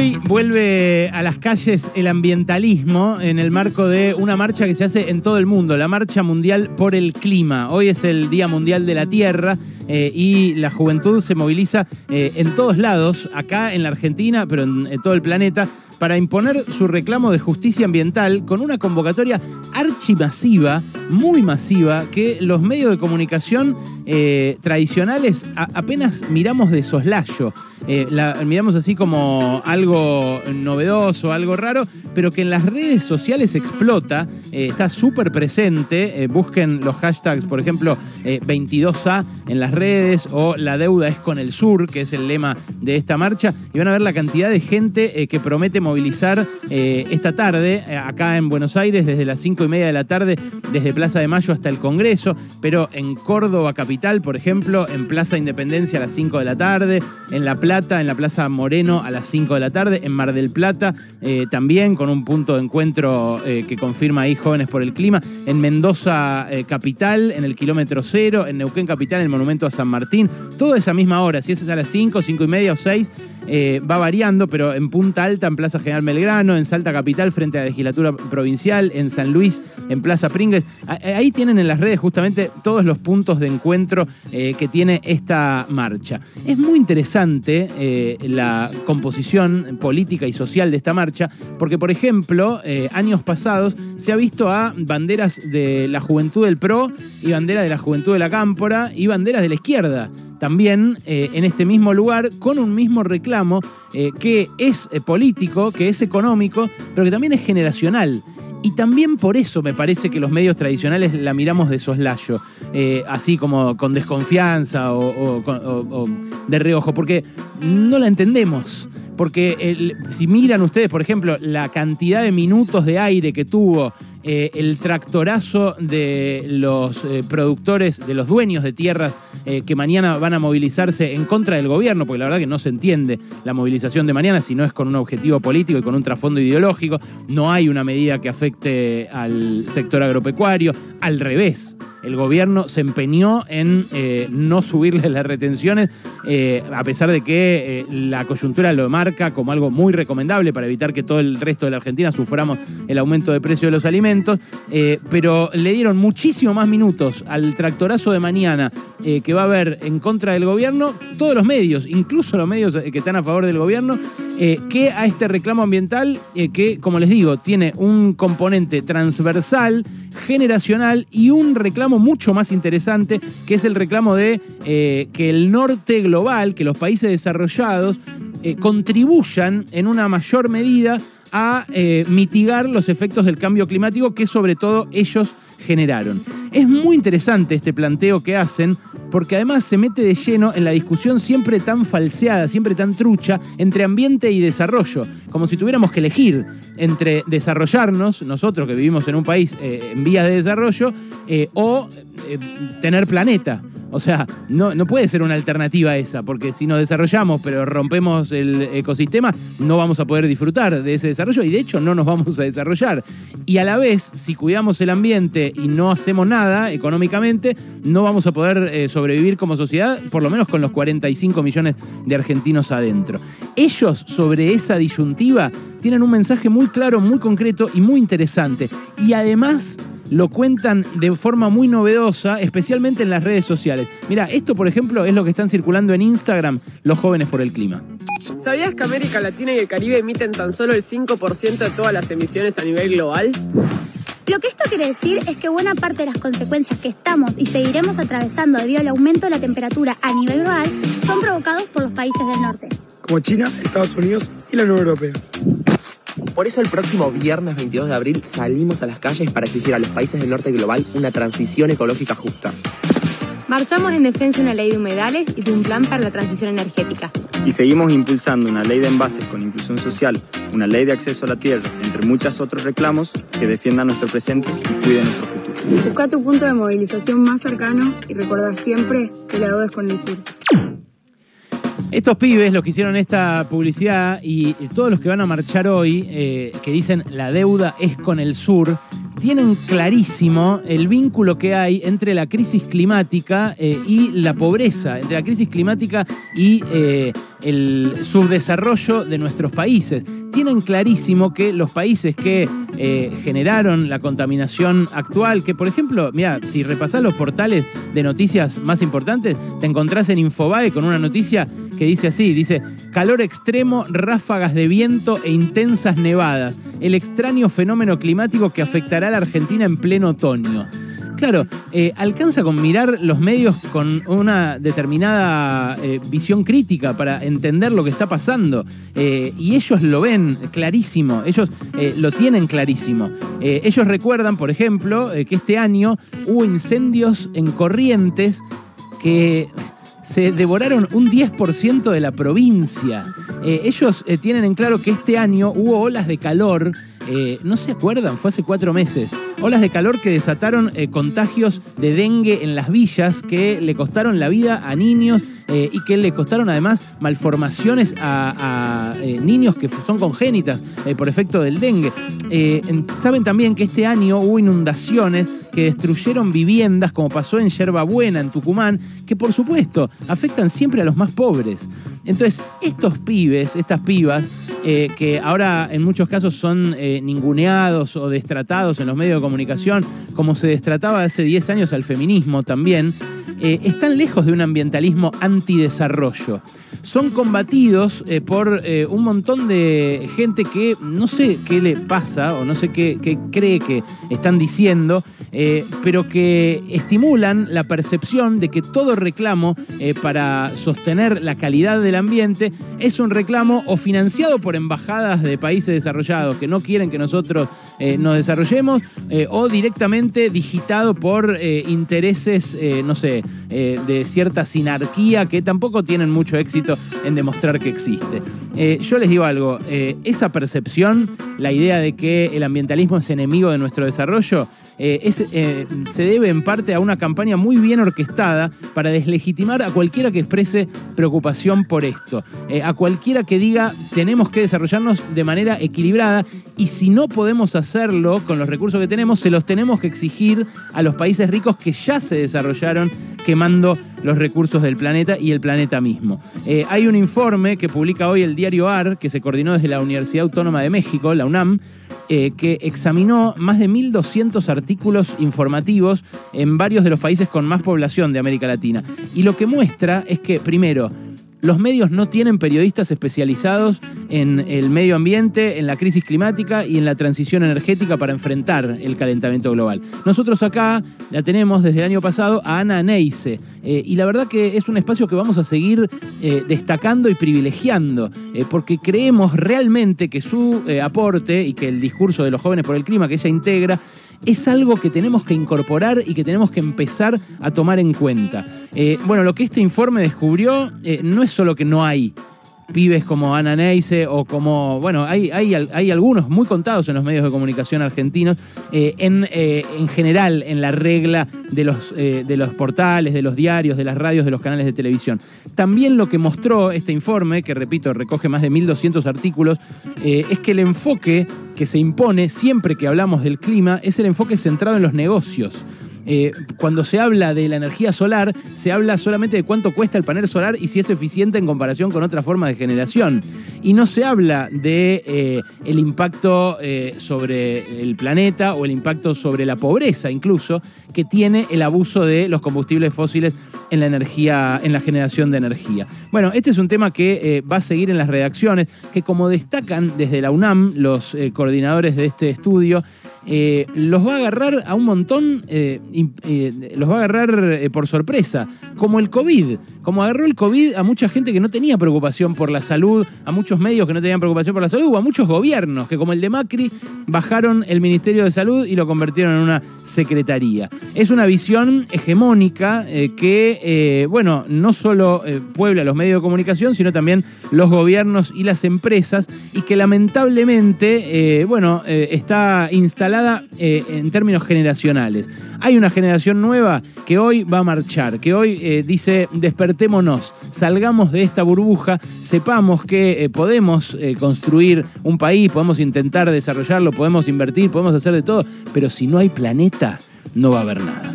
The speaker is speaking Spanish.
Hoy vuelve a las calles el ambientalismo en el marco de una marcha que se hace en todo el mundo, la Marcha Mundial por el Clima. Hoy es el Día Mundial de la Tierra eh, y la juventud se moviliza eh, en todos lados, acá en la Argentina, pero en, todo el planeta, para imponer su reclamo de justicia ambiental con una convocatoria archimasiva, muy masiva, que los medios de comunicación eh, tradicionales apenas miramos de soslayo. La miramos así como algo novedoso, algo raro, pero que en las redes sociales explota, está súper presente. Busquen los hashtags, por ejemplo, eh, 22A en las redes o La deuda es con el sur, que es el lema de esta marcha, y van a ver la cantidad de gente eh, que promete movilizar eh, esta tarde, eh, acá en Buenos Aires, desde las 5 y media de la tarde, desde Plaza de Mayo hasta el Congreso, pero en Córdoba Capital, por ejemplo, en Plaza Independencia a las 5 de la tarde, en La Plata, en la Plaza Moreno a las 5 de la tarde, en Mar del Plata también con un punto de encuentro que confirma ahí Jóvenes por el Clima, en Mendoza Capital, en el kilómetro cero, en Neuquén Capital, en el Monumento San Martín, todo esa misma hora, si es a las 5, 5 y media o 6, eh, va variando, pero en Punta Alta, en Plaza General Belgrano, en Salta Capital, frente a la legislatura provincial, en San Luis, en Plaza Pringles. Ahí tienen en las redes justamente todos los puntos de encuentro eh, que tiene esta marcha. Es muy interesante eh, la composición política y social de esta marcha, porque, por ejemplo, años pasados se ha visto a banderas de la juventud del PRO y banderas de la juventud de la Cámpora y banderas de la izquierda también en este mismo lugar con un mismo reclamo eh, que es eh, político, que es económico, pero que también es generacional. Y también por eso me parece que los medios tradicionales la miramos de soslayo, eh, así como con desconfianza o, de reojo, porque no la entendemos. Porque si miran ustedes, por ejemplo, la cantidad de minutos de aire que tuvo eh, el tractorazo de los eh, productores, de los dueños de tierras eh, que mañana van a movilizarse en contra del gobierno, porque la verdad que no se entiende la movilización de mañana si no es con un objetivo político y con un trasfondo ideológico. No hay una medida que afecte al sector agropecuario. Al revés, el gobierno se empeñó en no subirle las retenciones, a pesar de que la coyuntura lo marca como algo muy recomendable para evitar que todo el resto de la Argentina suframos el aumento de precio de los alimentos, eh, pero le dieron muchísimo más minutos al tractorazo de mañana eh, que va a haber en contra del gobierno, todos los medios, incluso los medios eh, que están a favor del gobierno, que a este reclamo ambiental que, como les digo, tiene un componente transversal, generacional y un reclamo mucho más interesante, que es el reclamo de que el norte global, que los países desarrollados, contribuyan en una mayor medida a eh, mitigar los efectos del cambio climático que sobre todo ellos generaron. Es muy interesante este planteo que hacen porque además se mete de lleno en la discusión siempre tan falseada, siempre tan trucha entre ambiente y desarrollo, como si tuviéramos que elegir entre desarrollarnos, nosotros que vivimos en un país eh, en vías de desarrollo, eh, o tener planeta. O sea, no, no puede ser una alternativa esa, porque si nos desarrollamos pero rompemos el ecosistema, no vamos a poder disfrutar de ese desarrollo y de hecho no nos vamos a desarrollar. Y a la vez, si cuidamos el ambiente y no hacemos nada económicamente, no vamos a poder eh, sobrevivir como sociedad, por lo menos con los 45 millones de argentinos adentro. Ellos sobre esa disyuntiva tienen un mensaje muy claro, muy concreto y muy interesante. Y además lo cuentan de forma muy novedosa, especialmente en las redes sociales. Mira, esto por ejemplo es lo que están circulando en Instagram los jóvenes por el clima. ¿Sabías que América Latina y el Caribe emiten tan solo el 5% de todas las emisiones a nivel global? Lo que esto quiere decir es que buena parte de las consecuencias que estamos y seguiremos atravesando debido al aumento de la temperatura a nivel global son provocados por los países del norte. como China, Estados Unidos y la Unión Europea. Por eso el próximo viernes 22 de abril salimos a las calles para exigir a los países del norte global una transición ecológica justa. Marchamos en defensa de una ley de humedales y de un plan para la transición energética. Y seguimos impulsando una ley de envases con inclusión social, una ley de acceso a la tierra, entre muchos otros reclamos que defiendan nuestro presente y cuiden nuestro futuro. Busca tu punto de movilización más cercano y recuerda siempre que la deuda es con el sur. Estos pibes, los que hicieron esta publicidad y todos los que van a marchar hoy, eh, que dicen la deuda es con el sur, tienen clarísimo el vínculo que hay entre la crisis climática eh, y la pobreza, entre la crisis climática y eh, el subdesarrollo de nuestros países. Tienen clarísimo que los países que eh, generaron la contaminación actual, que por ejemplo, mira, si repasás los portales de noticias más importantes, te encontrás en Infobae con una noticia que dice así, dice, calor extremo, ráfagas de viento e intensas nevadas, el extraño fenómeno climático que afectará a la Argentina en pleno otoño. Claro, eh, alcanza con mirar los medios con una determinada eh, visión crítica para entender lo que está pasando. Eh, y ellos lo ven clarísimo, ellos lo tienen clarísimo. ellos recuerdan, por ejemplo, que este año hubo incendios en corrientes que se devoraron un 10% de la provincia. ellos tienen en claro que este año hubo olas de calor eh, no se acuerdan, fue hace cuatro meses. Olas de calor que desataron eh, contagios de dengue en las villas que le costaron la vida a niños eh, y que le costaron además malformaciones a, niños que son congénitas por efecto del dengue. Saben también que este año hubo inundaciones que destruyeron viviendas, como pasó en Yerbabuena, en Tucumán, que por supuesto afectan siempre a los más pobres. Entonces, estos pibes, estas pibas, eh, que ahora en muchos casos son eh, ninguneados o destratados en los medios de comunicación, como se destrataba hace 10 años al feminismo también, eh, están lejos de un ambientalismo antidesarrollo. Son combatidos por un montón de gente que no sé qué le pasa o no sé qué, cree que están diciendo, pero que estimulan la percepción de que todo reclamo para sostener la calidad del ambiente es un reclamo o financiado por embajadas de países desarrollados que no quieren que nosotros nos desarrollemos o directamente digitado por intereses, no sé, eh, de cierta sinarquía que tampoco tienen mucho éxito en demostrar que existe. Eh, yo les digo algo, eh, esa percepción, la idea de que el ambientalismo es enemigo de nuestro desarrollo, se debe en parte a una campaña muy bien orquestada para deslegitimar a cualquiera que exprese preocupación por esto, a cualquiera que diga tenemos que desarrollarnos de manera equilibrada y si no podemos hacerlo con los recursos que tenemos, se los tenemos que exigir a los países ricos que ya se desarrollaron quemando los recursos del planeta y el planeta mismo. Eh, hay un informe que publica hoy el diario AR, que se coordinó desde la Universidad Autónoma de México, la UNAM, eh, que examinó más de 1.200 artículos informativos en varios de los países con más población de América Latina. Y lo que muestra es que, primero, los medios no tienen periodistas especializados en el medio ambiente, en la crisis climática y en la transición energética para enfrentar el calentamiento global. Nosotros acá la tenemos desde el año pasado a Ana Neise eh, y la verdad que es un espacio que vamos a seguir eh, destacando y privilegiando eh, porque creemos realmente que su aporte y que el discurso de los jóvenes por el clima que ella integra es algo que tenemos que incorporar y que tenemos que empezar a tomar en cuenta. Bueno, lo que este informe descubrió no es solo que no hay pibes como Ana Neise o como, bueno, hay, hay, hay, algunos muy contados en los medios de comunicación argentinos, eh, en, eh, en, general en la regla de los, eh, de los portales, de los diarios, de las radios, de los canales de televisión. También lo que mostró este informe, que repito, recoge más de 1.200 artículos, es que el enfoque que se impone siempre que hablamos del clima es el enfoque centrado en los negocios. Eh, cuando se habla de la energía solar, se habla solamente de cuánto cuesta el panel solar y si es eficiente en comparación con otra forma de generación. Y no se habla de eh, el impacto eh, sobre el planeta o el impacto sobre la pobreza incluso que tiene el abuso de los combustibles fósiles en la energía, en la generación de energía. Bueno, este es un tema que va a seguir en las redacciones, que como destacan desde la UNAM los coordinadores de este estudio, los va a agarrar a un montón, eh, los va a agarrar por sorpresa, como el COVID, como agarró el COVID a mucha gente que no tenía preocupación por la salud, a muchos medios que no tenían preocupación por la salud, o a muchos gobiernos que como el de Macri bajaron el Ministerio de Salud y lo convirtieron en una secretaría. Es una visión hegemónica que, bueno, no solo puebla los medios de comunicación, sino también los gobiernos y las empresas, y que lamentablemente, bueno, está instalada eh, en términos generacionales. Hay una generación nueva que hoy va a marchar, que hoy eh, dice despertémonos, salgamos de esta burbuja, sepamos que eh, podemos construir un país, podemos intentar desarrollarlo, podemos invertir, podemos hacer de todo, pero si no hay planeta, no va a haber nada.